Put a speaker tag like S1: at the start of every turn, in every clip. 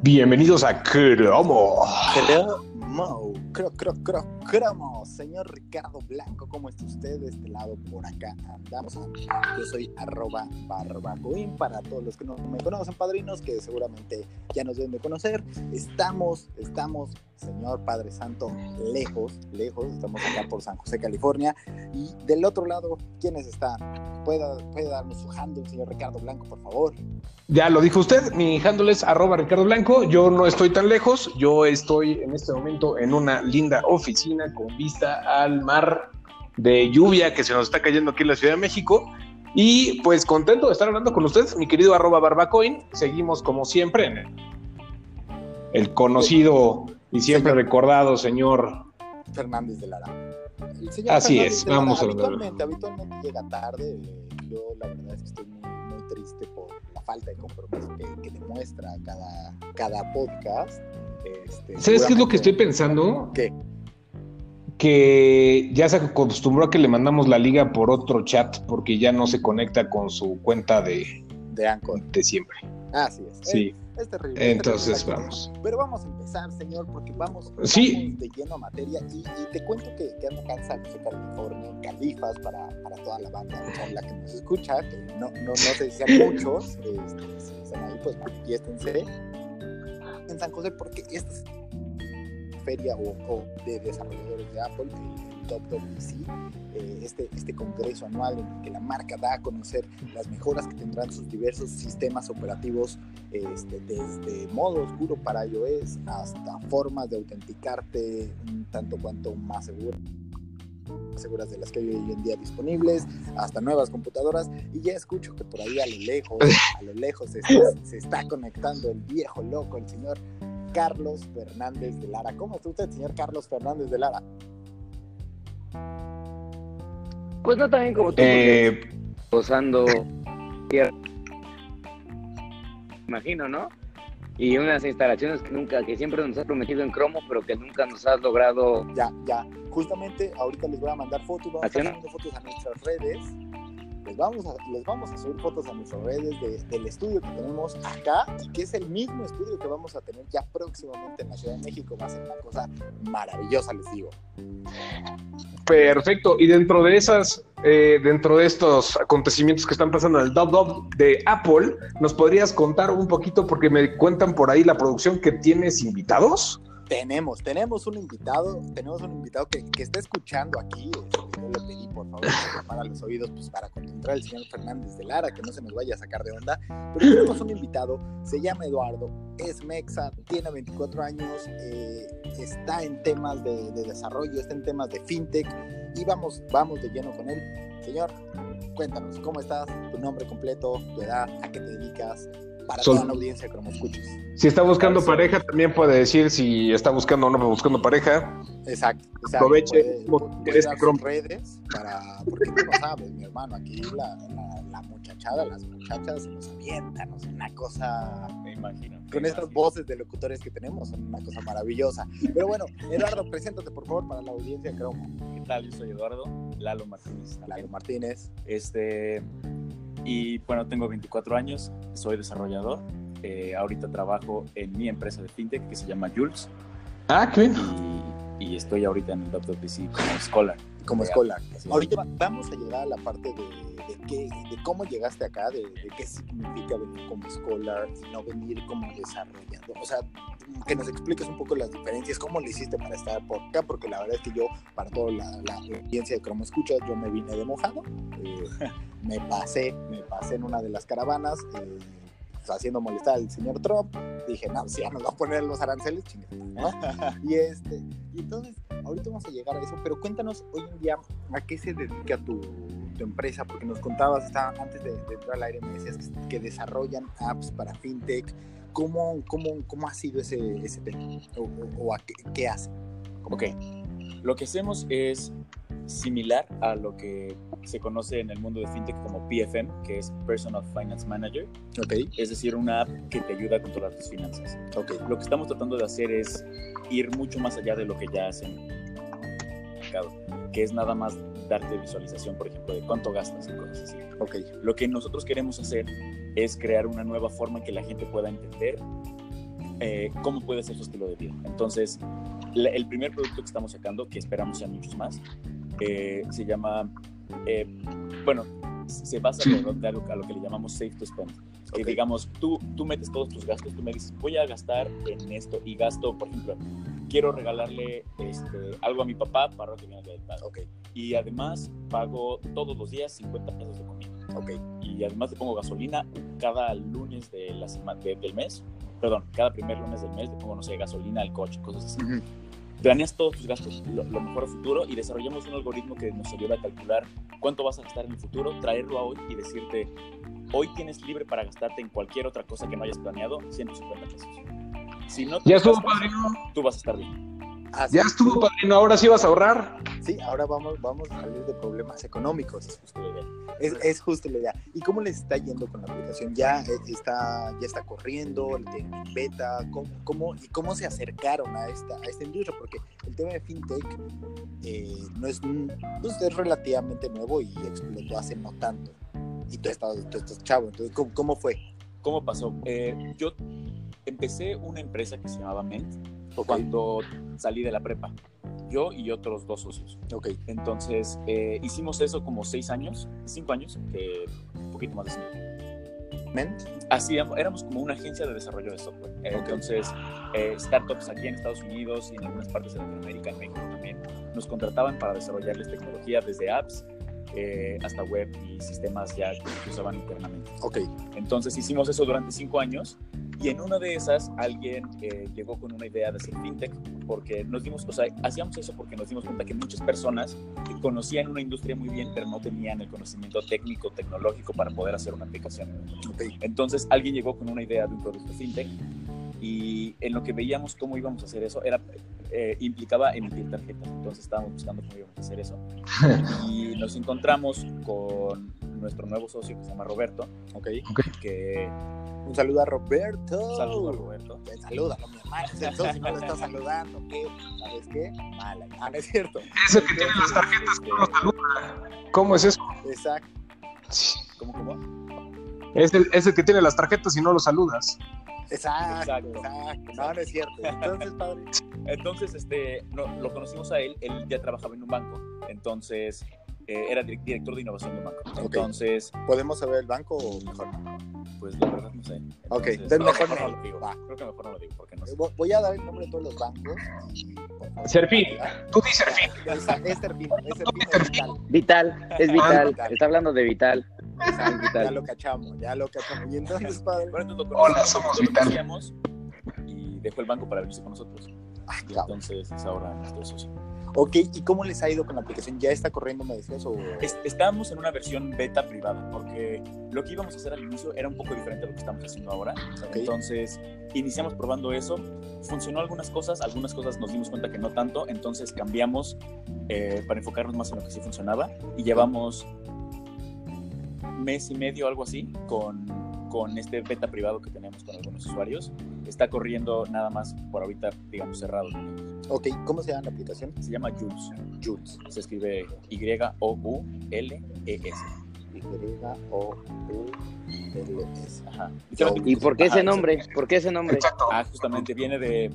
S1: Bienvenidos a Cromo.
S2: Cromo, cro, cro, cro, Señor Ricardo Blanco, ¿cómo está usted de este lado? Por acá andamos. Yo soy arroba barbacoin para todos los que no me conocen, padrinos, que seguramente ya nos deben de conocer. Estamos, estamos, señor Padre Santo, lejos, lejos. Estamos acá por San José, California. Y del otro lado, ¿quiénes están? ¿Puede, puede darnos su handle, señor Ricardo Blanco, por favor?
S1: Ya lo dijo usted, mi handle es arroba Ricardo Blanco. Yo no estoy tan lejos, yo estoy en este momento en una linda oficina con vista al mar de lluvia que se nos está cayendo aquí en la Ciudad de México. Y pues contento de estar hablando con usted, mi querido arroba barbacoin. Seguimos como siempre en el, el conocido y siempre
S2: Señor.
S1: recordado señor.
S2: Fernández de Lara. El señor
S1: Así
S2: Fernández
S1: es,
S2: de Lara
S1: vamos a hablar.
S2: habitualmente, habitualmente llega tarde. eh, Yo la verdad es que estoy muy, muy triste por la falta de compromiso que, que demuestra cada, cada podcast. Este,
S1: ¿Sabes qué es lo que estoy pensando?
S2: ¿Qué?
S1: Que ya se acostumbró a que le mandamos la liga por otro chat porque ya no se conecta con su cuenta de,
S2: De Anchor.
S1: de siempre.
S2: Así es.
S1: Sí.
S2: Es, es terrible. es
S1: Entonces
S2: terrible.
S1: vamos.
S2: Pero vamos a empezar, señor, porque vamos,
S1: Sí.
S2: vamos de lleno a materia. Y, y te cuento que, que ando San José, California, Califas, para, para toda la banda con la que nos escucha, que no, no, no sé si sean muchos, este, si están ahí, pues manifiéstense en San José, porque esta es feria o, o de desarrolladores de Apple, el WWDC, eh, este, este congreso anual en el que la marca da a conocer las mejoras que tendrán sus diversos sistemas operativos este, desde modo oscuro para iOS hasta formas de autenticarte un tanto cuanto más seguras seguras de las que hay hoy en día disponibles, hasta nuevas computadoras, y ya escucho que por ahí a lo lejos, a lo lejos se se está conectando el viejo loco, el señor Carlos Fernández de Lara. ¿Cómo está usted, señor Carlos Fernández de Lara?
S3: Pues no tan bien como tú,
S1: Eh,
S3: gozando. Imagino, ¿no? Y unas instalaciones que nunca, que siempre nos has prometido en cromo, pero que nunca nos has logrado.
S2: Ya, ya, justamente ahorita les voy a mandar fotos, vamos a estar fotos a nuestras redes. Les vamos a, les vamos a subir fotos a nuestras redes de- del estudio que tenemos acá y que es el mismo estudio que vamos a tener ya próximamente en la Ciudad de México. Va a ser una cosa maravillosa, les digo.
S1: perfecto. Y dentro de esas, eh, dentro de estos acontecimientos que están pasando en el Dub Dub de Apple, ¿nos podrías contar un poquito? Porque me cuentan por ahí la producción que tienes invitados.
S2: Tenemos, tenemos un invitado, tenemos un invitado que, que está escuchando aquí. Le pedí, por favor, que para los oídos pues, para concentrar al señor Fernández de Lara, que no se nos vaya a sacar de onda. Pero tenemos un invitado, se llama Eduardo, es mexa, tiene 24 años, eh, está en temas de, de desarrollo, está en temas de fintech y vamos, vamos de lleno con él. Señor, cuéntanos, ¿cómo estás? Tu nombre completo, tu edad, a qué te dedicas, para
S1: Sol-
S2: toda la audiencia que nos escuches.
S1: Si está buscando pareja, también puede decir si está buscando o no buscando pareja.
S2: Exacto.
S1: Aproveche
S2: Puede-
S1: crom-
S2: redes para, porque tú no sabes, mi hermano, aquí la, la, la muchachada, las muchachas se nos avientan, o sea, una cosa,
S4: Me imagino.
S2: con
S4: me
S2: estas
S4: imagino.
S2: voces de locutores que tenemos, son una cosa maravillosa. Pero bueno, Eduardo, preséntate por favor para la audiencia Cromo.
S4: ¿Qué tal? Yo soy Eduardo, Lalo Martínez. también.
S2: Lalo Martínez.
S4: Este, y bueno, tengo 24 años, soy desarrollador. eh, ahorita trabajo en mi empresa de fintech que se llama Jules
S1: Ah, qué bien.
S4: y, y estoy ahorita en el WPC como scholar.
S2: como
S4: así es.
S2: Ahorita va- vamos a llegar a la parte de, de, qué, de cómo llegaste acá, de, de qué significa venir como escolar y no venir como desarrollador. O sea, que nos expliques un poco las diferencias, cómo le hiciste para estar por acá, porque la verdad es que yo, para toda la, la audiencia de Cromo Escucha, yo me vine de mojado, eh, me pasé, me pasé en una de las caravanas. eh, pues, haciendo molestar al señor Trump, dije, no, si ya nos va a poner los aranceles, chingada, ¿no? Y este, y entonces, ahorita vamos a llegar a eso, pero cuéntanos hoy en día a qué se dedica tu, tu empresa, porque nos contabas, está, antes de, de entrar al aire, me decías que, que desarrollan apps para fintech. ¿Cómo, cómo, cómo ha sido ese, ese tema? ¿O, o- o a qué, qué hace?
S4: Ok, lo que hacemos es similar a lo que se conoce en el mundo de fintech como PFM, que es Personal Finance Manager,
S2: Ok,
S4: es decir, una app que te ayuda a controlar tus finanzas.
S2: ok,
S4: Lo que estamos tratando de hacer es ir mucho más allá de lo que ya hacen en el mercado, que es nada más darte visualización, por ejemplo, de cuánto gastas y cosas así.
S2: ok,
S4: Lo que nosotros queremos hacer es crear una nueva forma en que la gente pueda entender eh, cómo puede ser su estilo de vida. Entonces, la- el primer producto que estamos sacando, que esperamos sean muchos más, eh, se llama, eh, bueno, se basa de algo a lo que le llamamos safe to spend. Que
S2: Ok.
S4: digamos, tú, tú metes todos tus gastos, tú me dices, voy a gastar en esto y gasto, por ejemplo, quiero regalarle este, algo a mi papá para que viene del padre.
S2: Ok,
S4: Y además pago todos los días 50 pesos de comida.
S2: ok.
S4: Y además le pongo gasolina cada lunes de la sema- de- del mes. Perdón, cada primer lunes del mes le pongo, no sé, gasolina al coche, cosas así.
S2: Ujú.
S4: Planeas todos tus gastos, lo, lo mejor a futuro, y desarrollamos un algoritmo que nos ayuda a calcular cuánto vas a gastar en el futuro, traerlo a hoy y decirte, hoy tienes libre para gastarte en cualquier otra cosa que no hayas planeado 150 pesos. Si no te
S1: Ya estuvo, padrino.
S4: tú vas a estar bien.
S2: Así
S1: Ya estuvo, padrino. Ahora sí vas a ahorrar.
S2: Sí, ahora vamos, vamos a salir de problemas económicos.
S4: Es justo la idea.
S2: Es, es justo la idea. ¿Y cómo les está yendo con la aplicación? ¿Ya eh, está, ya está corriendo? ¿Tienen en beta? ¿Cómo, cómo, ¿Y cómo se acercaron a esta, a esta industria? Porque el tema de fintech eh, no es, pues, es relativamente nuevo y explotó hace no tanto. Y tú estás, tú estás chavo. Entonces, ¿cómo, cómo fue?
S4: ¿Cómo pasó? Eh, yo empecé una empresa que se llamaba Ment Cuando salí de la prepa. Yo y otros dos socios.
S2: ok,
S4: Entonces, eh, hicimos eso como seis años, cinco años, que un poquito más de cinco.
S2: Ment.
S4: Así, éramos como una agencia de desarrollo de software. Entonces, eh, startups aquí en Estados Unidos y en algunas partes de Latinoamérica, en México también, nos contrataban para desarrollarles tecnología desde apps eh, hasta web y sistemas ya que usaban internamente.
S2: Ok,
S4: Entonces hicimos eso durante cinco años y en una de esas alguien eh, llegó con una idea de hacer fintech porque nos dimos, o sea, hacíamos eso porque nos dimos cuenta que muchas personas conocían una industria muy bien pero no tenían el conocimiento técnico, tecnológico para poder hacer una aplicación.
S2: ok.
S4: Entonces alguien llegó con una idea de un producto fintech y en lo que veíamos cómo íbamos a hacer eso era eh, implicaba emitir tarjetas. Entonces estábamos buscando cómo íbamos a hacer eso y nos encontramos con nuestro nuevo socio que se llama Roberto,
S2: ok.
S4: que
S2: Un saludo a Roberto.
S4: saludo a Roberto.
S2: Te saluda, no mi hermano. Entonces, si no lo estás saludando, ¿qué? ¿Sabes qué? Mala. Ah, no es cierto.
S1: Ese que tiene las tarjetas que no nos saluda. ¿Cómo es eso?
S2: Exacto.
S4: ¿Cómo, cómo?
S1: Es el, es el que tiene las tarjetas y no lo saludas.
S2: Exacto,
S4: Exacto.
S2: exacto. No, no es cierto. Entonces, padre.
S4: Entonces, este, no, lo conocimos a él, él ya trabajaba en un banco, entonces eh, era dir- director de innovación de un banco.
S2: Ok.
S4: Entonces,
S2: ¿Podemos saber el banco o mejor no?
S4: pues la verdad no sé.
S2: Ok,
S4: Entonces, no,
S2: mejor
S4: mejor no lo digo.
S2: Va.
S4: Creo que mejor no lo digo porque no sé.
S2: Vo- Voy a dar el nombre de todos los bancos.
S1: Serfín. Tú di Serfín.
S2: Es Serfín, es Serfín, vital.
S3: Vital, es Vital.
S2: Vital.
S3: Está hablando de Vital.
S2: Exacto. Ya lo cachamos, ya lo cachamos. Y entonces, padre.
S4: Bueno, entonces lo
S1: Hola, somos Vital.
S4: y dejó el banco para venirse con nosotros.
S2: Ah, cabrón.
S4: entonces es ahora nuestro socio.
S2: Ok, ¿y cómo les ha ido con la aplicación? ¿Ya está corriendo, me decías? O...
S4: Es- Estábamos en una versión beta privada, porque lo que íbamos a hacer al inicio era un poco diferente a lo que estamos haciendo ahora.
S2: Ok.
S4: Entonces, iniciamos probando eso. Funcionó algunas cosas, algunas cosas nos dimos cuenta que no tanto, entonces cambiamos eh, para enfocarnos más en lo que sí funcionaba y llevamos mes y medio, algo así, con, con este beta privado que tenemos con algunos usuarios. Está corriendo nada más por ahorita, digamos, cerrado.
S2: Ok, ¿cómo se llama la aplicación?
S4: Se llama Jules.
S2: Jules.
S4: Se escribe Y-O-U-L-E-S.
S2: Y-O-U-L-S.
S4: Ajá.
S3: ¿Y por qué ese nombre? ¿Por qué ese nombre?
S4: Ah, justamente viene de,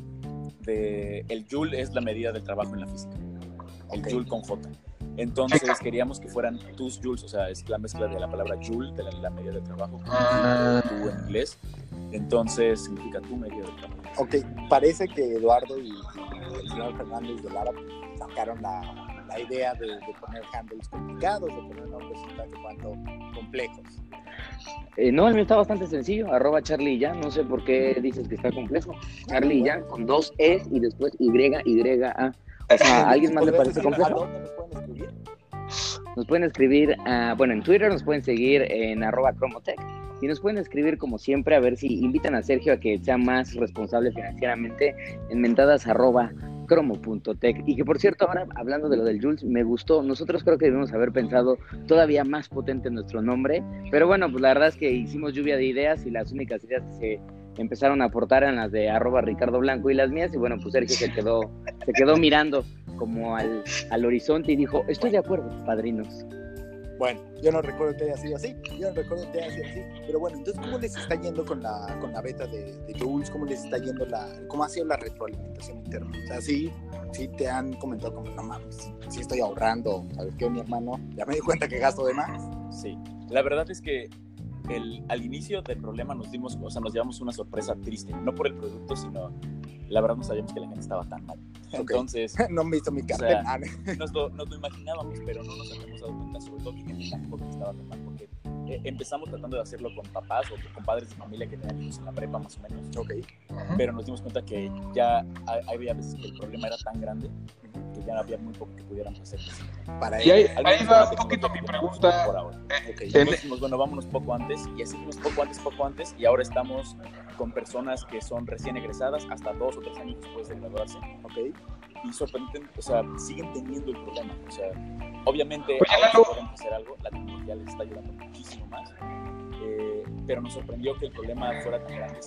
S4: de el joule es la medida del trabajo en la física. El
S2: Ok.
S4: joule con J. Entonces queríamos que fueran tus joules, o sea, es la mezcla de la palabra joule, de la, la medida de trabajo, con
S1: Ah.
S4: tú en inglés. Entonces significa tu medida de trabajo.
S2: Ok, parece que Eduardo y, y el señor Fernández de Lara sacaron la, la idea de, de poner handles complicados, de poner nombres un tanto cuanto complejos.
S3: Eh, no, el mío está bastante sencillo. Arroba Charlie y ya. No sé por qué dices que está complejo. Charlie ya, con dos Es y después Y, Y, A. O sea, ¿a alguien más le
S2: ¿Podrías
S3: parece
S2: decir ¿A
S3: complejo?
S2: dónde nos pueden escribir?
S3: Nos pueden escribir, ah, bueno, en Twitter nos pueden seguir en arroba Cromotech y nos pueden escribir como siempre a ver si invitan a Sergio a que sea más responsable financieramente en mentadas arroba cromo.tech y que por cierto ahora hablando de lo del Jules me gustó nosotros creo que debemos haber pensado todavía más potente nuestro nombre pero bueno pues la verdad es que hicimos lluvia de ideas y las únicas ideas que se empezaron a aportar eran las de arroba Ricardo Blanco y las mías y bueno pues Sergio se quedó se quedó mirando como al, al horizonte y dijo estoy de acuerdo padrinos
S2: Bueno, yo no recuerdo que haya sido así, yo no recuerdo que haya sido así, pero bueno, entonces, ¿cómo les está yendo con la, con la beta de, de Jules? ¿Cómo les está yendo la, cómo ha sido la retroalimentación interna? O sea, sí, sí te han comentado como, no mames, sí estoy ahorrando, ¿sabes qué, mi hermano? Ya me di cuenta que gasto de más.
S4: Sí, la verdad es que el, al inicio del problema nos dimos, o sea, nos llevamos una sorpresa triste, no por el producto, sino la verdad no sabíamos que la gente estaba tan mal. Entonces,
S2: no me hizo mi
S4: o
S2: cartel.
S4: sea, nos, lo, nos lo imaginábamos, pero no nos habíamos dado cuenta, sobre todo que gente tampoco estaba tan mal, porque eh, empezamos tratando de hacerlo con papás o con padres de familia que tenían hijos en la prepa más o menos,
S2: ok.
S4: pero nos dimos cuenta que ya había veces que el problema era tan grande que ya había muy poco que pudiéramos hacer.
S2: Para
S1: Y ahí, ahí va un poquito mi pregunta.
S4: por ahora.
S2: ok.
S1: En-
S4: Entonces dijimos, bueno, vámonos poco antes, y así fuimos poco antes, poco antes, y ahora estamos con personas que son recién egresadas, hasta dos o tres años después de graduarse,
S2: ok.
S4: y sorprenden, o sea, siguen teniendo el problema. O sea, obviamente
S1: Oye,
S4: ahora
S1: Lalo.
S4: podemos hacer algo, la tecnología les está ayudando muchísimo más, eh, pero nos sorprendió que el problema fuera tan grande.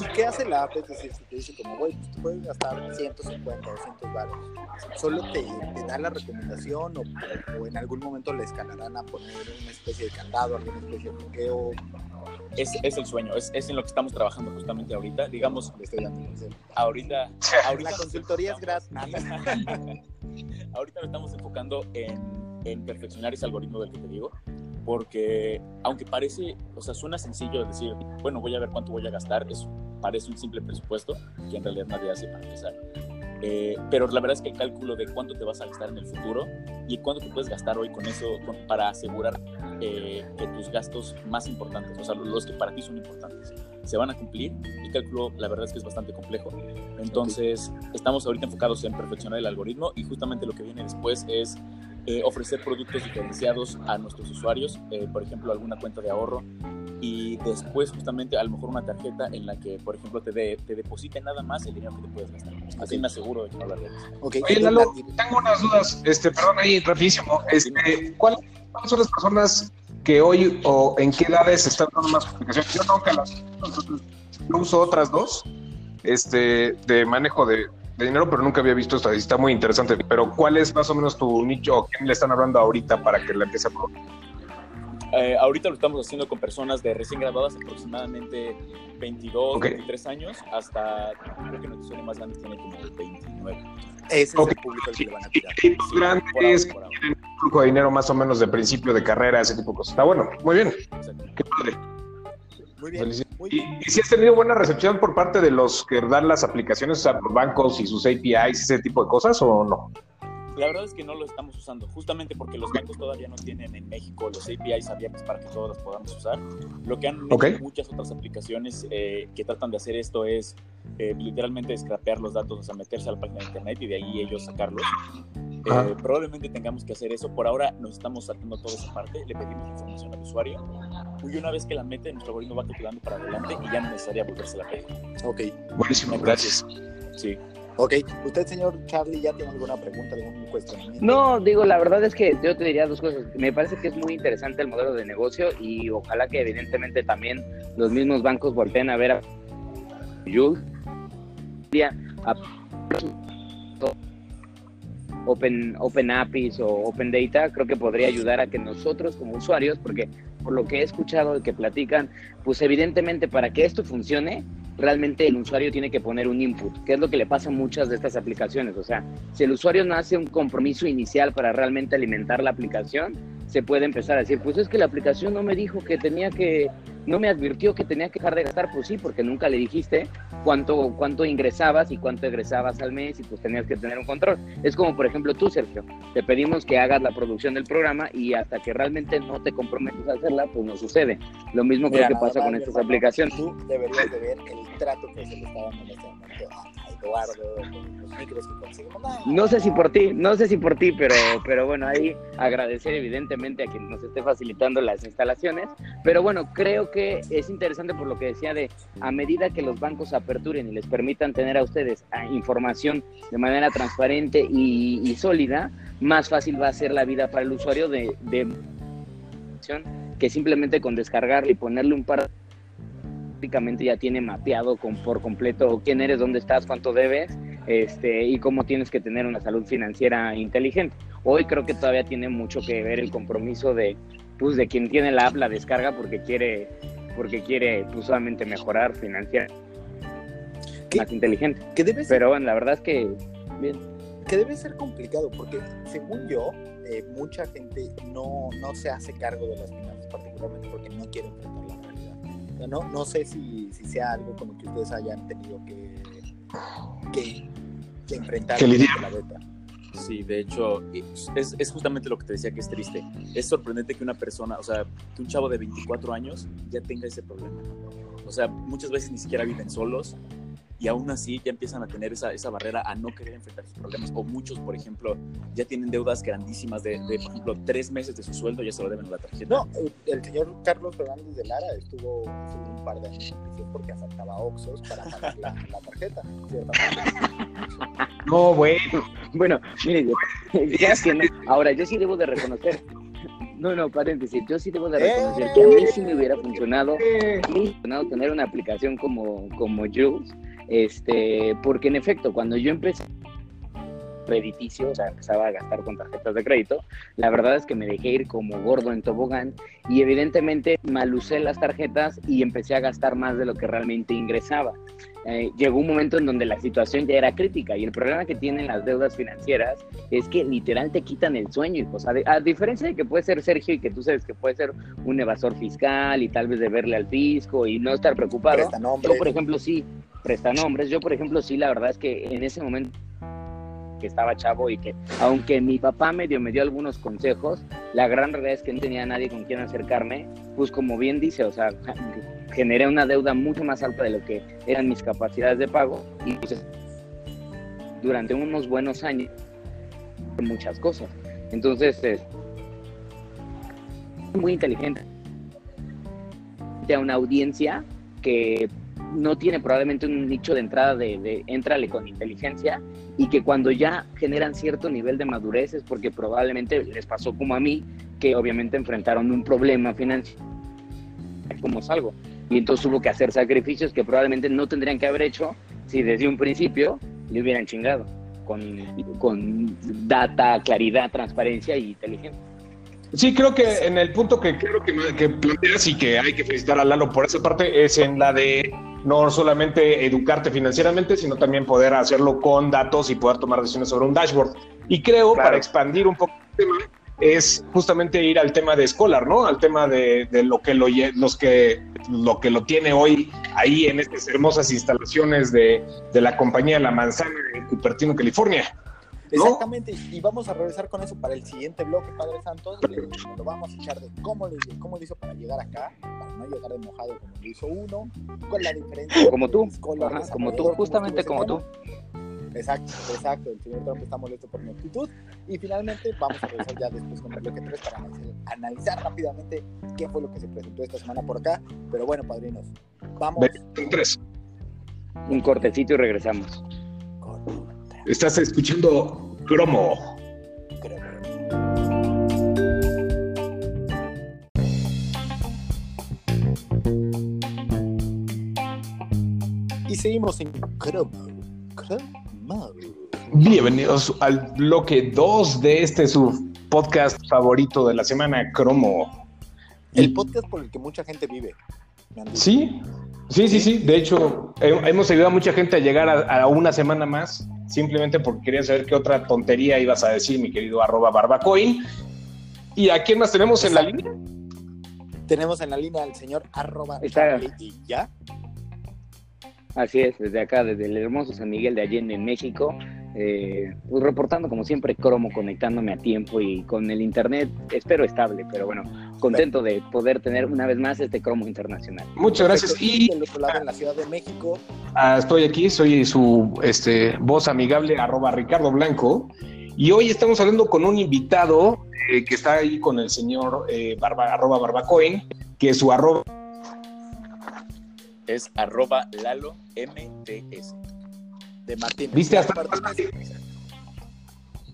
S2: ¿Y qué hace la app? Es decir, si te dice como, güey, pues tú puedes gastar 150, 200 baros, ¿solo te, te da la recomendación o, o en algún momento le escalarán a poner una especie de candado, alguna especie de bloqueo?
S4: Es, es el sueño, es, es en lo que estamos trabajando justamente ahorita. Digamos,
S2: Le estoy dando consejo.
S4: ahorita... ahorita
S2: La consultoría es gratis.
S4: ahorita nos estamos enfocando en, en perfeccionar ese algoritmo del que te digo, porque aunque parece, o sea, suena sencillo decir, bueno, voy a ver cuánto voy a gastar, es, parece un simple presupuesto, que en realidad nadie hace para empezar. Eh, pero la verdad es que el cálculo de cuánto te vas a gastar en el futuro y cuánto te puedes gastar hoy con eso con- para asegurar eh, que tus gastos más importantes, o sea, los que para ti son importantes, se van a cumplir. El cálculo, la verdad es que es bastante complejo. Entonces, estamos ahorita enfocados en perfeccionar el algoritmo y justamente lo que viene después es eh, ofrecer productos diferenciados a nuestros usuarios, eh, por ejemplo, alguna cuenta de ahorro y después justamente a lo mejor una tarjeta en la que, por ejemplo, te, de- te deposite nada más el dinero que te puedes gastar. Así me aseguro de que no la regues.
S2: Ok,
S1: Oye, Lalo, tengo unas dudas. Este, perdón, ahí rapidísimo. Este, ¿cuál- ¿Cuáles son las personas que hoy o en qué edades están dando más aplicaciones? Yo que las yo uso otras dos, este, de manejo de, de dinero, pero nunca había visto esta. Está muy interesante. Pero ¿cuál es más o menos tu nicho o quién le están hablando ahorita para que la empiece a probar?
S4: Eh, ahorita lo estamos haciendo con personas de recién graduadas, aproximadamente 22,
S1: Ok.
S4: 23 años, hasta creo que nuestro usuario más grande tiene como 29.
S2: Ese es el público al que le van a tirar.
S4: Por
S1: grandes
S4: ahora, por ahora.
S1: un flujo de dinero más o menos de principio de carrera, ese tipo de cosas. Está bueno, muy bien. Qué padre.
S2: Muy bien.
S1: Felicidades. ¿Y, si has tenido buena recepción por parte de los que dan las aplicaciones, o sea, bancos y sus APIs, ese tipo de cosas, o no?
S4: La verdad es que no lo estamos usando, justamente porque los bancos todavía no tienen en México los APIs abiertos para que todos los podamos usar. Lo que han hecho
S1: Ok.
S4: muchas otras aplicaciones eh, que tratan de hacer esto es eh, literalmente scrapear los datos, o sea, meterse a la página de internet y de ahí ellos sacarlos. Eh, probablemente tengamos que hacer eso. Por ahora nos estamos saltando toda esa parte, le pedimos la información al usuario y una vez que la mete, nuestro algoritmo va calculando para adelante y ya no necesitaría volverse a pedir.
S2: Ok,
S1: Buenísimo, gracias.
S4: Sí.
S2: Ok. ¿Usted, señor Charlie, ya tiene alguna pregunta, algún cuestionamiento?
S3: No, digo, la verdad es que yo te diría dos cosas. Me parece que es muy interesante el modelo de negocio y ojalá que evidentemente también los mismos bancos volteen a ver a Jules. Open, Open APIs o Open Data, creo que podría ayudar a que nosotros como usuarios, porque por lo que he escuchado de que platican, pues evidentemente para que esto funcione, realmente el usuario tiene que poner un input, que es lo que le pasa a muchas de estas aplicaciones. O sea, si el usuario no hace un compromiso inicial para realmente alimentar la aplicación, se puede empezar a decir, pues es que la aplicación no me dijo que tenía que, no me advirtió que tenía que dejar de gastar, pues sí, porque nunca le dijiste cuánto, cuánto ingresabas y cuánto egresabas al mes y pues tenías que tener un control. Es como, por ejemplo, tú, Sergio, te pedimos que hagas la producción del programa y hasta que realmente no te comprometes a hacerla, pues no sucede. Lo mismo
S2: Mira,
S3: creo que pasa
S2: más,
S3: con estas
S2: hermano,
S3: aplicaciones.
S2: Tú deberías de ver el trato que se le está dando este momento a Eduardo, los micros que conseguimos.
S3: No sé si por ti, no sé si por ti, pero, pero bueno, ahí agradecer evidentemente a quien nos esté facilitando las instalaciones. Pero bueno, creo que es interesante por lo que decía de a medida que los bancos aperturen y les permitan tener a ustedes ah, información de manera transparente y, y sólida, más fácil va a ser la vida para el usuario de, de que simplemente con descargarle y ponerle un par prácticamente ya tiene mapeado con, por completo quién eres, dónde estás, cuánto debes este, y cómo tienes que tener una salud financiera inteligente. Hoy creo que todavía tiene mucho que ver el compromiso de, pues, de quien tiene la app, la descarga porque quiere, porque quiere pues, solamente mejorar, financiar más inteligente.
S2: Que debe ser,
S3: Pero bueno, la verdad es que, bien.
S2: que debe ser complicado, porque según yo, eh, mucha gente no, no se hace cargo de las finanzas, particularmente porque no quiere enfrentar no, no sé si, si sea algo como que ustedes hayan tenido que, que, que enfrentar la beta.
S4: Sí, de hecho, es, es justamente lo que te decía que es triste. Es sorprendente que una persona, o sea, que un chavo de 24 años ya tenga ese problema. O sea, muchas veces ni siquiera viven solos y aún así ya empiezan a tener esa, esa barrera a no querer enfrentar sus problemas. O muchos, por ejemplo, ya tienen deudas grandísimas de, de, por ejemplo, tres meses de su sueldo ya se lo deben a la tarjeta.
S2: No, el, señor Carlos Fernández de Lara estuvo, estuvo un par de años en prisión porque asaltaba Oxxos para pagar la, la tarjeta.
S1: No, bueno.
S3: Bueno, mire, ya que no- ahora yo sí debo de reconocer, no, no, paréntesis, yo sí debo de reconocer que a mí sí me hubiera funcionado,
S1: Eh,
S3: me hubiera funcionado tener una aplicación como, como Jules, este, porque en efecto, cuando yo empecé crediticio, o sea, empezaba a gastar con tarjetas de crédito, la verdad es que me dejé ir como gordo en tobogán y evidentemente malucé las tarjetas y empecé a gastar más de lo que realmente ingresaba. Eh, llegó un momento en donde la situación ya era crítica y el problema que tienen las deudas financieras es que literal te quitan el sueño, hijos. A, a diferencia de que puede ser Sergio y que tú sabes que puede ser un evasor fiscal y tal vez deberle al fisco y no estar preocupado. Yo, por ejemplo, sí, presta nombres. Yo, por ejemplo, sí, la verdad es que en ese momento que estaba chavo y que aunque mi papá medio me dio algunos consejos, la gran realidad es que no tenía nadie con quien acercarme, pues como bien dice, o sea, generé una deuda mucho más alta de lo que eran mis capacidades de pago y pues durante unos buenos años muchas cosas. Entonces, es muy inteligente a una audiencia que no tiene probablemente un nicho de entrada de, de entrale con inteligencia y que cuando ya generan cierto nivel de madurez es porque probablemente les pasó como a mí, que obviamente enfrentaron un problema financiero, como salgo. Y entonces hubo que hacer sacrificios que probablemente no tendrían que haber hecho si desde un principio le hubieran chingado con, con data, claridad, transparencia y inteligencia.
S1: Sí, creo que en el punto que creo que, que planteas y que hay que felicitar a Lalo por esa parte es en la de no solamente educarte financieramente, sino también poder hacerlo con datos y poder tomar decisiones sobre un dashboard. Y creo,
S3: Claro.
S1: para expandir un poco el tema, es justamente ir al tema de Scholar, ¿no? Al tema de, de lo que lo los que lo que lo tiene hoy ahí en estas hermosas instalaciones de, de la compañía La Manzana en Cupertino, California. ¿No?
S2: Exactamente, y vamos a regresar con eso para el siguiente bloque, Padre Santos. Le- lo vamos a echar de cómo le, cómo le hizo para llegar acá, para no llegar de mojado como lo hizo uno, es la diferencia.
S3: Como tú, Ajá, como tú, justamente como tú.
S2: Exacto, exacto. El señor Trump está molesto por mi actitud. Y finalmente vamos a regresar ya después con el bloque 3 para analizar, rápidamente qué fue lo que se presentó esta semana por acá. Pero bueno, padrinos, vamos
S1: Ve- Tres.
S3: Un cortecito y regresamos.
S2: con
S1: Estás escuchando Cromo.
S2: Y seguimos en Cromo. Cromo.
S1: Bienvenidos al bloque 2 de este su podcast favorito de la semana, Cromo.
S2: El podcast por el que mucha gente vive.
S1: Sí, sí, sí, sí. De hecho, he- hemos ayudado a mucha gente a llegar a, a una semana más, simplemente porque querían saber qué otra tontería ibas a decir, mi querido arroba barbacoin. ¿Y a quién más tenemos en la línea?
S2: Tenemos en la línea al señor arroba y ya.
S3: Así es, desde acá, desde el hermoso San Miguel de Allende, en México, eh, pues reportando como siempre cromo, conectándome a tiempo y con el internet, espero estable, pero bueno, contento de poder tener una vez más este cromo internacional.
S1: Muchas gracias. Y
S2: del otro lado en la Ciudad de México,
S1: Ah, estoy aquí, soy su este, voz amigable, arroba Ricardo Blanco. Y hoy estamos hablando con un invitado eh, que está ahí con el señor eh, barba, arroba barbacoin, que su arroba
S4: Es arroba Lalo MTS.
S2: De Martín.
S1: ¿Viste? Hasta-.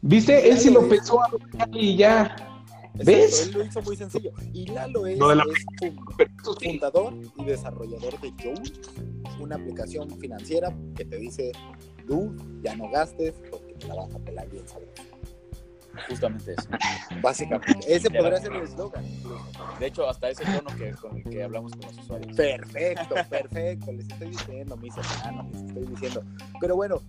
S1: ¿Viste? Él sí lo pensó a y ya. ¿Ves?
S2: Exacto, Él lo hizo muy sencillo. Y Lalo es,
S1: la-
S2: es fundador y desarrollador de Joule, una aplicación financiera que te dice, tú ya no gastes porque te la vas a pelar bien sabroso.
S4: Justamente eso.
S2: Básicamente. Ese podría ser el eslogan.
S4: De hecho, hasta ese tono que, con el que hablamos con los usuarios.
S2: Perfecto, perfecto. Les estoy diciendo, mis hermanos, les estoy diciendo. Pero bueno,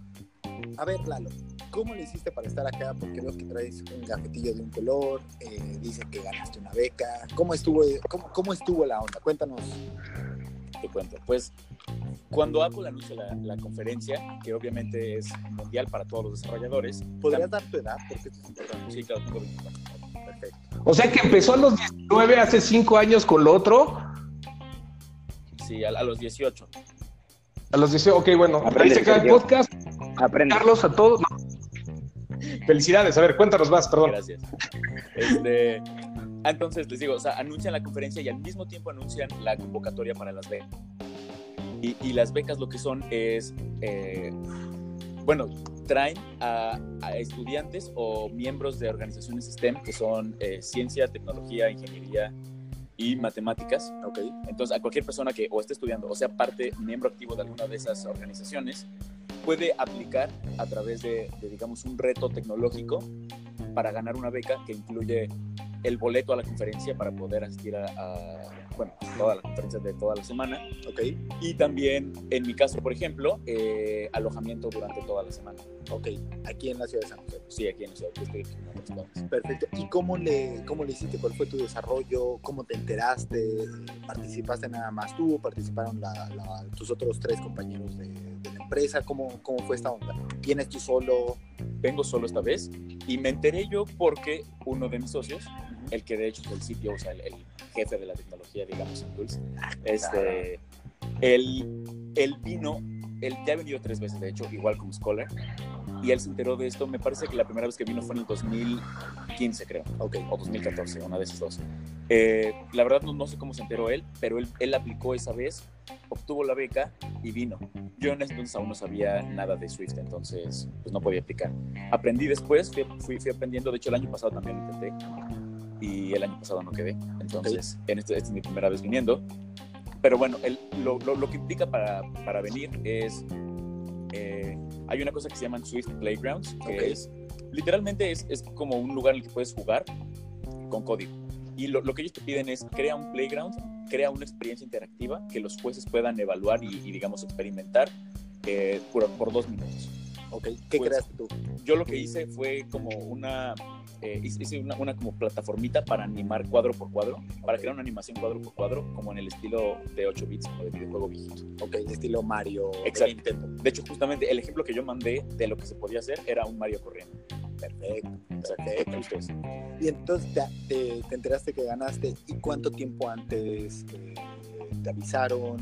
S2: a ver, Lalo, ¿cómo le hiciste para estar acá? Porque veo que traes un gafetillo de un color, eh, dice que ganaste una beca. ¿Cómo estuvo, cómo, cómo estuvo la onda? Cuéntanos.
S4: Te cuento. Pues cuando Apple anuncia la, la conferencia, que obviamente es mundial para todos los desarrolladores,
S2: ¿Podrías dar tu edad? Porque esto es importante.
S4: sí, claro, tengo 24.
S2: Perfecto.
S1: O sea que empezó a los 19, hace 5 años con lo otro.
S4: Sí, a, a los 18.
S1: A los 18, ok, bueno, ahí
S3: Aprende,
S1: se acaba el podcast.
S3: Aprende.
S1: Carlos, a todos. Felicidades, a ver, cuéntanos más, perdón.
S4: Gracias. Este, entonces, les digo, o sea, anuncian la conferencia y al mismo tiempo anuncian la convocatoria para las becas. Y, y las becas lo que son es, eh, bueno, traen a, a estudiantes o miembros de organizaciones STEM, que son eh, ciencia, tecnología, ingeniería y matemáticas.
S2: Ok.
S4: Entonces, a cualquier persona que o esté estudiando o sea parte, miembro activo de alguna de esas organizaciones, puede aplicar a través de, de, digamos, un reto tecnológico para ganar una beca que incluye el boleto a la conferencia para poder asistir a, a, bueno, toda la conferencia de toda la semana.
S2: Ok.
S4: Y también, en mi caso, por ejemplo, eh, alojamiento durante toda la semana.
S2: Ok. Aquí en la ciudad de San José.
S4: Sí, aquí en la ciudad, yo estoy aquí en.
S2: Perfecto. ¿Y cómo le, cómo le hiciste? ¿Cuál fue tu desarrollo? ¿Cómo te enteraste? ¿Participaste nada más tú? ¿Participaron la- la- tus otros tres compañeros de, de empresa? ¿Cómo, ¿Cómo fue esta onda? ¿Vienes tú solo?
S4: vengo solo esta vez y me enteré yo porque uno de mis socios, el que de hecho es el sitio, o sea, el, el jefe de la tecnología, digamos, en Dulce, este, él, él vino, él ya ha venido tres veces, de hecho, igual como Scholar, y él se enteró de esto, me parece que la primera vez que vino fue en el 2015, creo,
S2: Ok.
S4: o 2014, una de esas dos. Eh, la verdad no, no sé cómo se enteró él, pero él, él aplicó esa vez, obtuvo la beca y vino. Yo en ese entonces aún no sabía nada de Swift, entonces pues no podía aplicar. Aprendí después, fui, fui, fui aprendiendo, de hecho el año pasado también intenté y el año pasado no quedé, entonces en este, esta es mi primera vez viniendo. Pero bueno, el- lo, lo- lo que implica para, para venir es, eh, hay una cosa que se llaman Swift Playgrounds, que
S2: Ok.
S4: es, literalmente es, es como un lugar en el que puedes jugar con código. Y lo, lo que ellos te piden es, crea un playground, crea una experiencia interactiva que los jueces puedan evaluar y, y, digamos, experimentar eh, por, por dos minutos.
S2: Ok. ¿Qué
S4: Pues-
S2: creaste tú?
S4: Yo lo que hice fue como una, eh, hice una, una como plataformita para animar cuadro por cuadro, para crear una animación cuadro por cuadro, como en el estilo de 8 bits, como de videojuego viejito.
S2: Ok. Estilo Mario.
S4: Exacto.
S2: Nintendo.
S4: De hecho, justamente el ejemplo que yo mandé de lo que se podía hacer era un Mario corriendo.
S2: Perfecto.
S4: Exacto,
S2: Perfecto.
S4: justo eso.
S2: Y entonces te, te- te enteraste que ganaste. ¿Y cuánto tiempo antes eh, te avisaron?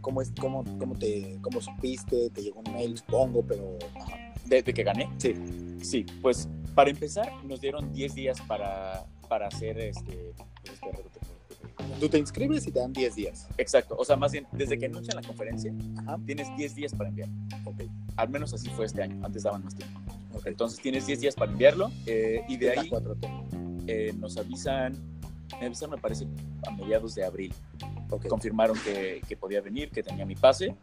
S2: ¿Cómo, es, cómo, cómo, te, ¿Cómo supiste? ¿Te llegó un mail, supongo? Pero.
S4: ¿De, de que gané?
S2: Sí.
S4: Sí, pues para empezar nos dieron 10 días para, para hacer este, este.
S2: Tú te inscribes y te dan 10 días.
S4: Exacto, o sea, más bien, desde que anuncian la conferencia,
S2: Ajá.
S4: tienes 10 días para enviar.
S2: Ok.
S4: Al menos así fue este año, antes daban más tiempo.
S2: Ok.
S4: Entonces tienes 10 días para enviarlo eh, y de ahí
S2: 4T.
S4: eh, nos avisan, me avisaron me parece a mediados de abril. Confirmaron que, que podía venir, que tenía mi pase,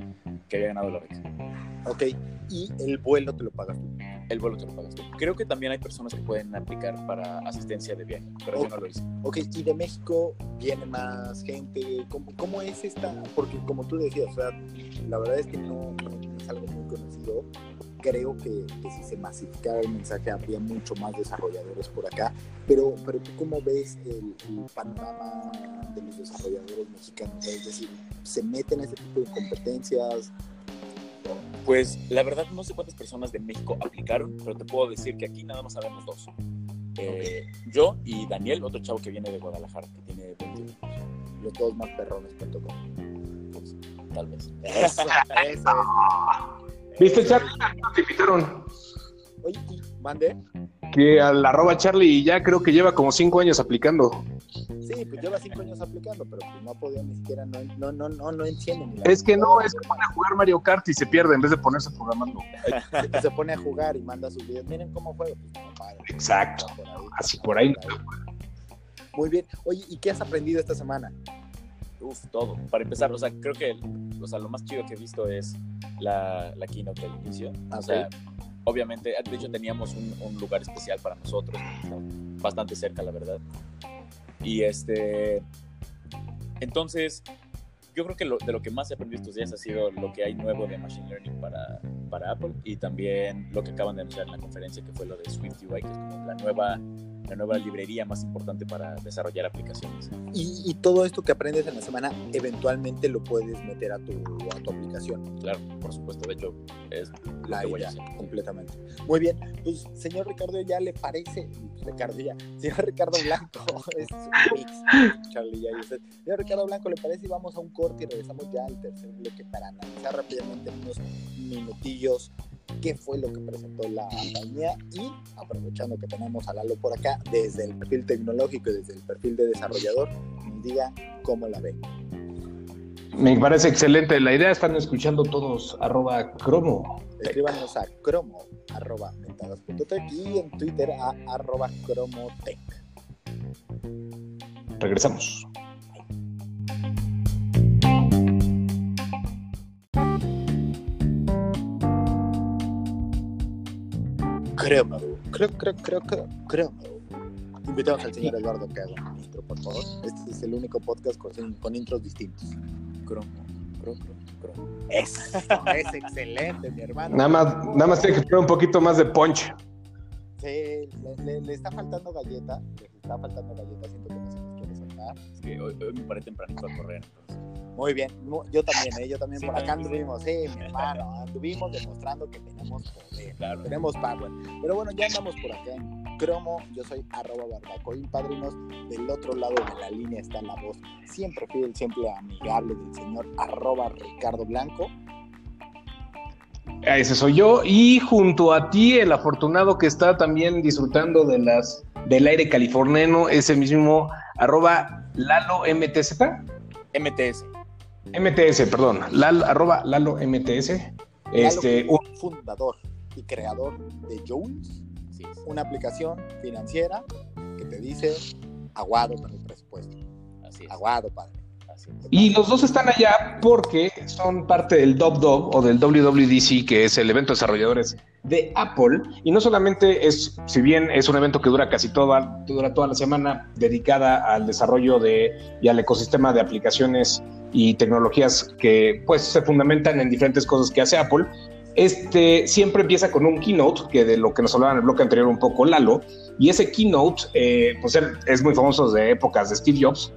S4: que había ganado la beca.
S2: Ok. Y el vuelo te lo pagas tú.
S4: El vuelo te lo pagas tú. Creo que también hay personas que pueden aplicar para asistencia de viaje, pero yo no lo hice.
S2: Ok. Y de México viene más gente. ¿Cómo, cómo es esta? Porque como tú decías, o sea, la verdad es que no, no es algo muy conocido. Creo que, que si se masificara el mensaje habría mucho más desarrolladores por acá. Pero, pero tú cómo ves el, el panorama de los desarrolladores mexicanos? Es decir, ¿se meten a este tipo de competencias?
S4: Pues la verdad no sé cuántas personas de México aplicaron, pero te puedo decir que aquí nada más sabemos dos. Eh, Yo y Daniel, otro chavo que viene de Guadalajara, que tiene 21 años,
S2: Los dos más perrones.com.
S4: pues, tal vez.
S2: Eso, eso.
S1: ¿Viste,
S2: Eso.
S1: Charlie? Te invitaron.
S2: Oye, y mande.
S1: Que al arroba Charlie ya creo que lleva como 5 años aplicando.
S2: Sí, pues lleva cinco años aplicando, pero pues no ha podido ni siquiera, no, no, no, no, no entiende ni la
S1: Es que no, es que pone a jugar Mario Kart y se pierde en vez de ponerse programando.
S2: se, se pone a jugar y manda sus videos. Miren cómo juega. Pues, no, padre.
S1: Exacto.
S2: Por ahí,
S1: Así por ahí.
S2: Muy bien. Oye, ¿y qué has aprendido esta semana?
S4: Uf, todo. Para empezar, o sea, creo que o sea, lo más chido que he visto es la, la keynote del inicio. O sea, obviamente, de hecho teníamos un, un lugar especial para nosotros, bastante cerca, la verdad. Y este, entonces, yo creo que lo, de lo que más he aprendido estos días ha sido lo que hay nuevo de Machine Learning para, para Apple y también lo que acaban de anunciar en la conferencia, que fue lo de Swift UI, que es como la nueva la nueva librería más importante para desarrollar aplicaciones.
S2: Y, todo esto que aprendes en la semana, eventualmente lo puedes meter a tu, a tu aplicación.
S4: Claro, por supuesto. De hecho, es
S2: la idea completamente. Muy bien. Pues, señor Ricardo, ¿ya le parece? Ricardo ya. Señor Ricardo Blanco, es un mix. Charlie, ya y usted. Señor Ricardo Blanco, ¿le parece? Y vamos a un corte y regresamos ya al tercer bloque para analizar rápidamente unos minutillos qué fue lo que presentó la compañía y aprovechando que tenemos a Lalo por acá desde el perfil tecnológico y desde el perfil de desarrollador, nos diga cómo la ve.
S1: Me parece excelente la idea, están escuchando todos arroba cromo.
S2: Escríbanos a cromo arroba mentadas.tech y en Twitter a arroba cromotech.
S1: Regresamos.
S2: Creo, creo, creo, creo, creo, creo. Invitamos al señor Eduardo que haga un intro, por favor. Este es el único podcast con, con intros distintos. Cromo, cromo, cromo. Eso, es excelente, mi hermano.
S1: Nada más, nada más tiene que poner un poquito más de punch.
S2: Sí, le, le, está faltando galleta. Le está faltando galleta. Siento que no se nos quiere sacar.
S4: Es que hoy, hoy me paré tempranito a correr, entonces.
S2: Muy bien, yo también, ¿eh? yo también por acá anduvimos, sí, mi hermano, anduvimos demostrando que tenemos poder, claro. tenemos power. Pero bueno, ya andamos por acá en Cromo, yo soy arroba barbacoín, padrinos, del otro lado de la línea está la voz siempre fiel, siempre amigable del señor arroba Ricardo Blanco.
S1: Ese soy yo, y junto a ti, el afortunado que está también disfrutando de las del aire californiano, ese mismo arroba Lalo MTZ.
S4: MTS.
S1: MTS, perdón, Lalo, arroba Lalo MTS. Este,
S2: un fundador y creador de Jones, una aplicación financiera que te dice aguado con el presupuesto. Así es. Aguado, padre.
S1: Y los dos están allá porque son parte del DOB o del WWDC, que es el evento de desarrolladores de Apple. Y no solamente es, si bien es un evento que dura casi toda, dura toda la semana, dedicada al desarrollo de, y al ecosistema de aplicaciones y tecnologías que pues se fundamentan en diferentes cosas que hace Apple. Este siempre empieza con un keynote, que de lo que nos hablaba en el bloque anterior un poco Lalo, y ese keynote, eh, pues es muy famoso de épocas de Steve Jobs,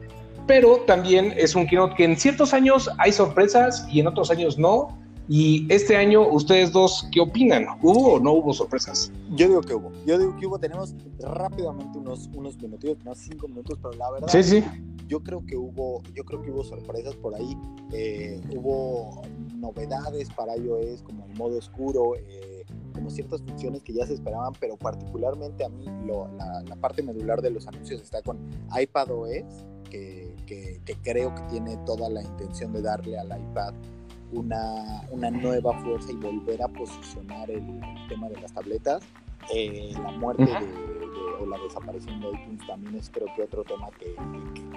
S1: pero también es un keynote que en ciertos años hay sorpresas y en otros años no. Y este año, ustedes dos, ¿qué opinan? ¿Hubo o no hubo sorpresas?
S2: Yo digo que hubo. Yo digo que hubo. Tenemos rápidamente unos, unos minutos, unos cinco minutos, pero la verdad.
S1: Sí, sí
S2: yo creo que hubo, yo creo que hubo sorpresas por ahí, eh, hubo novedades para iOS como el modo oscuro, eh, como ciertas funciones que ya se esperaban, pero particularmente a mí la, parte medular de los anuncios está con iPadOS, que, que, que creo que tiene toda la intención de darle al iPad una, una nueva fuerza y volver a posicionar el, tema de las tabletas. Eh, la muerte de o la desaparición de iTunes también es creo que otro tema que,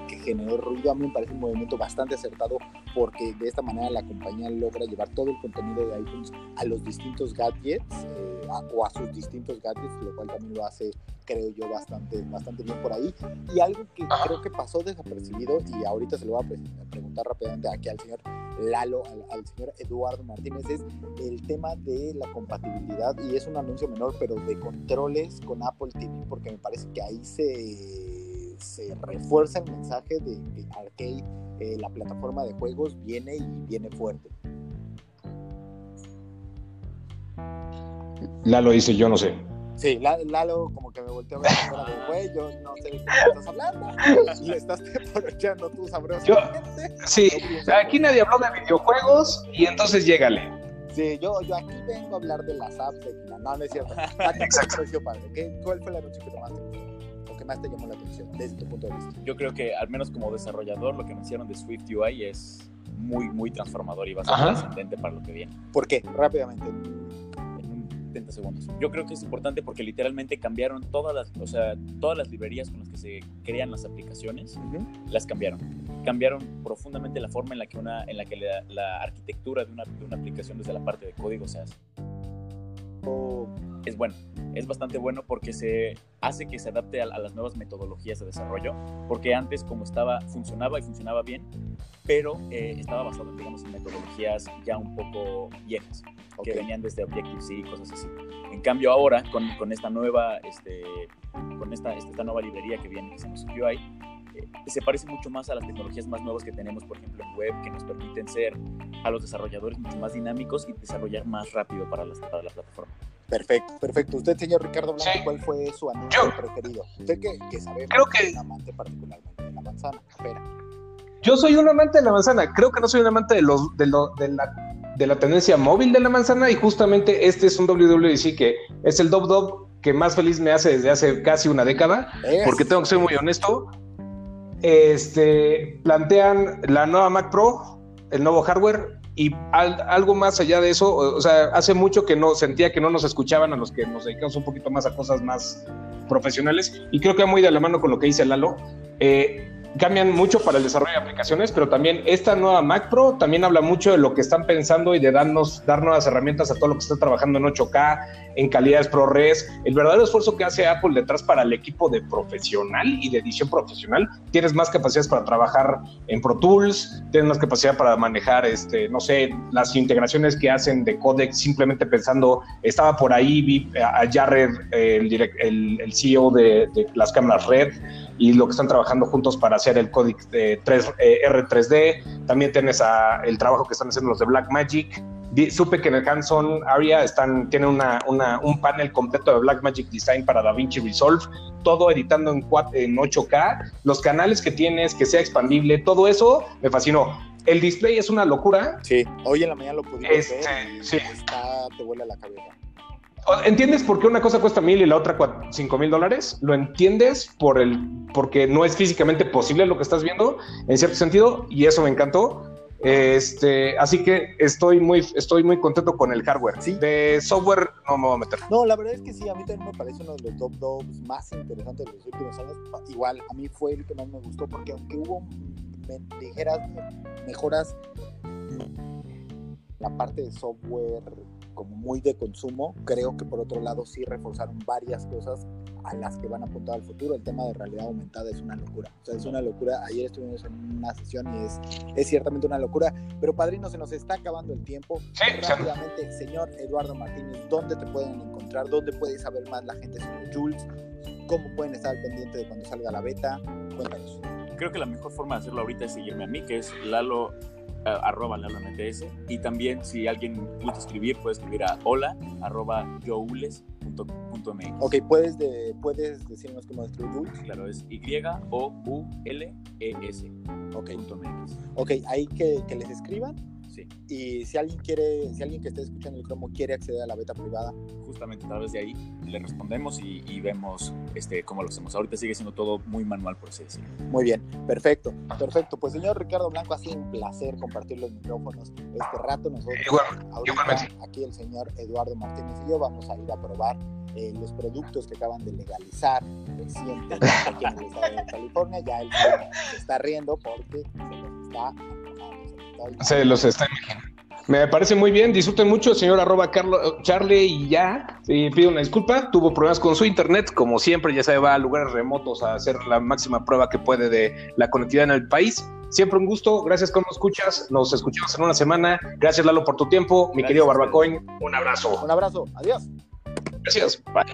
S2: que, generó ruido. A mí me parece un movimiento bastante acertado porque de esta manera la compañía logra llevar todo el contenido de iTunes a los distintos gadgets eh, o a sus distintos gadgets, lo cual también lo hace creo yo bastante, bastante bien por ahí. Y algo que creo que pasó desapercibido y ahorita se lo voy a preguntar rápidamente aquí al señor Lalo, al, señor Eduardo Martínez, es el tema de la compatibilidad y es un anuncio menor, pero de controles con Apple TV, porque me parece que ahí se, se refuerza el mensaje de que Arcade, eh, la plataforma de juegos, viene y viene fuerte.
S1: Lalo dice, yo no sé.
S2: Sí, Lalo como que me volteó a ver de güey, yo no sé de qué estás hablando, y le estás aprovechando tú sabrosamente.
S1: sí, aquí nadie habló de videojuegos y entonces llégale.
S2: Sí, yo, yo aquí vengo a hablar de las apps de No, no es cierto. Exacto. padre? ¿Qué, ¿Cuál fue la noche que tomaste? ¿O que más te llamó la atención desde tu punto de vista?
S4: Yo creo que, al menos como desarrollador, lo que me hicieron de Swift UI es muy, muy transformador y bastante ascendente para lo que viene.
S2: ¿Por qué? Rápidamente
S4: 70 segundos. Yo creo que es importante porque literalmente cambiaron todas las, o sea, todas las librerías con las que se crean las aplicaciones, las cambiaron. Cambiaron profundamente la forma en la que, una, en la, que la, arquitectura de una, de una, aplicación desde la parte de código se hace. Es bueno, es bastante bueno porque se hace que se adapte a, las nuevas metodologías de desarrollo, porque antes como estaba, funcionaba y funcionaba bien, pero eh, estaba basado, digamos, en metodologías ya un poco viejas, que venían desde Objective-C y cosas así. En cambio ahora, con, con esta nueva, este, con esta, esta nueva librería que viene, que se nos UI, eh, se parece mucho más a las tecnologías más nuevas que tenemos, por ejemplo, en web, que nos permiten ser a los desarrolladores mucho más dinámicos y desarrollar más rápido para, las, para la plataforma.
S2: Perfecto, perfecto. Usted, señor Ricardo Blanco, ¿cuál fue su anuncio preferido? Usted que, que sabe
S1: creo que...
S2: un amante particularmente de la manzana. Espera.
S1: Yo soy un amante de la manzana. Creo que no soy un amante de, los, de, lo, de, la, de la tendencia móvil de la manzana y justamente este es un WWDC que es el Dob que más feliz me hace desde hace casi una década, porque tengo que ser muy honesto. Este, plantean la nueva Mac Pro, el nuevo hardware, y algo más allá de eso, o sea, hace mucho que no sentía que no nos escuchaban a los que nos dedicamos un poquito más a cosas más profesionales y creo que va muy de la mano con lo que dice Lalo. Eh, cambian mucho para el desarrollo de aplicaciones, pero también esta nueva Mac Pro también habla mucho de lo que están pensando y de darnos, dar nuevas herramientas a todo lo que está trabajando en 8K, en calidades ProRes. El verdadero esfuerzo que hace Apple detrás para el equipo de profesional y de edición profesional. Tienes más capacidades para trabajar en Pro Tools, tienes más capacidad para manejar, este, no sé, las integraciones que hacen de codec, simplemente pensando, estaba por ahí, vi a Jared, el, el, CEO de las cámaras Red, y lo que están trabajando juntos para hacer el código de 3, R3D. También tienes a, el trabajo que están haciendo los de Blackmagic. Supe que en el Hanson Aria están, tiene una, una, un panel completo de Blackmagic Design para DaVinci Resolve, todo editando en, 4, en 8K, los canales que tienes, que sea expandible, todo eso me fascinó. El display es una locura.
S2: Sí, hoy en la mañana lo pudimos
S1: este,
S2: ver
S1: sí.
S2: está, te vuela la cabeza.
S1: ¿Entiendes por qué una cosa cuesta mil y la otra cinco mil dólares? ¿Lo entiendes por el, porque no es físicamente posible lo que estás viendo, en cierto sentido? Y eso me encantó. Este, así que estoy muy, estoy muy contento con el hardware.
S2: ¿Sí?
S1: De software no me voy a meter.
S2: No, la verdad es que sí, a mí también me parece uno de los top dogs más interesantes de los últimos años. Igual, a mí fue el que más me gustó porque aunque hubo ligeras mejoras la parte de software como muy de consumo, creo que por otro lado sí reforzaron varias cosas a las que van a apuntar al futuro. El tema de realidad aumentada es una locura. O sea, es una locura. Ayer estuvimos en una sesión y es, es ciertamente una locura. Pero padrino, se nos está acabando el tiempo.
S1: Sí,
S2: Rápidamente, señor Eduardo Martínez, ¿dónde te pueden encontrar? ¿Dónde puede saber más la gente sobre Jules? ¿Cómo pueden estar al pendiente de cuando salga la beta? Cuéntanos.
S4: Creo que la mejor forma de hacerlo ahorita es seguirme a mí, que es Lalo arroba MTS y también si alguien gusta escribir puede escribir a hola arroba youles.mx
S2: Ok, ¿puedes, de, ¿puedes decirnos cómo escribir Jules?
S4: Claro, es Y-O-U-L-E-S.
S2: Ok. Ok, ahí que, que les escriban y si alguien quiere, si alguien que esté escuchando el cromo quiere acceder a la beta privada,
S4: justamente a través de ahí le respondemos y, vemos este, cómo lo hacemos. Ahorita sigue siendo todo muy manual, por así decirlo.
S2: Muy bien, perfecto, perfecto. Pues señor Ricardo Blanco, ha sido un placer compartir los micrófonos este rato. Nosotros,
S1: Igual,
S2: aquí el señor Eduardo Martínez y yo vamos a ir a probar eh, los productos que acaban de legalizar reciente aquí en el estado de California. Ya él se está riendo porque se nos está
S1: se los está imaginando. Me parece muy bien, disfruten mucho, señor arroba Carlo, Charlie y ya. Sí, pido una disculpa, tuvo problemas con su internet, como siempre, ya se va a lugares remotos a hacer la máxima prueba que puede de la conectividad en el país. Siempre un gusto, gracias por nos escuchas, nos escuchamos en una semana. Gracias Lalo por tu tiempo, mi querido Barbacoin, un abrazo.
S2: Un abrazo, adiós.
S1: Gracias, bye.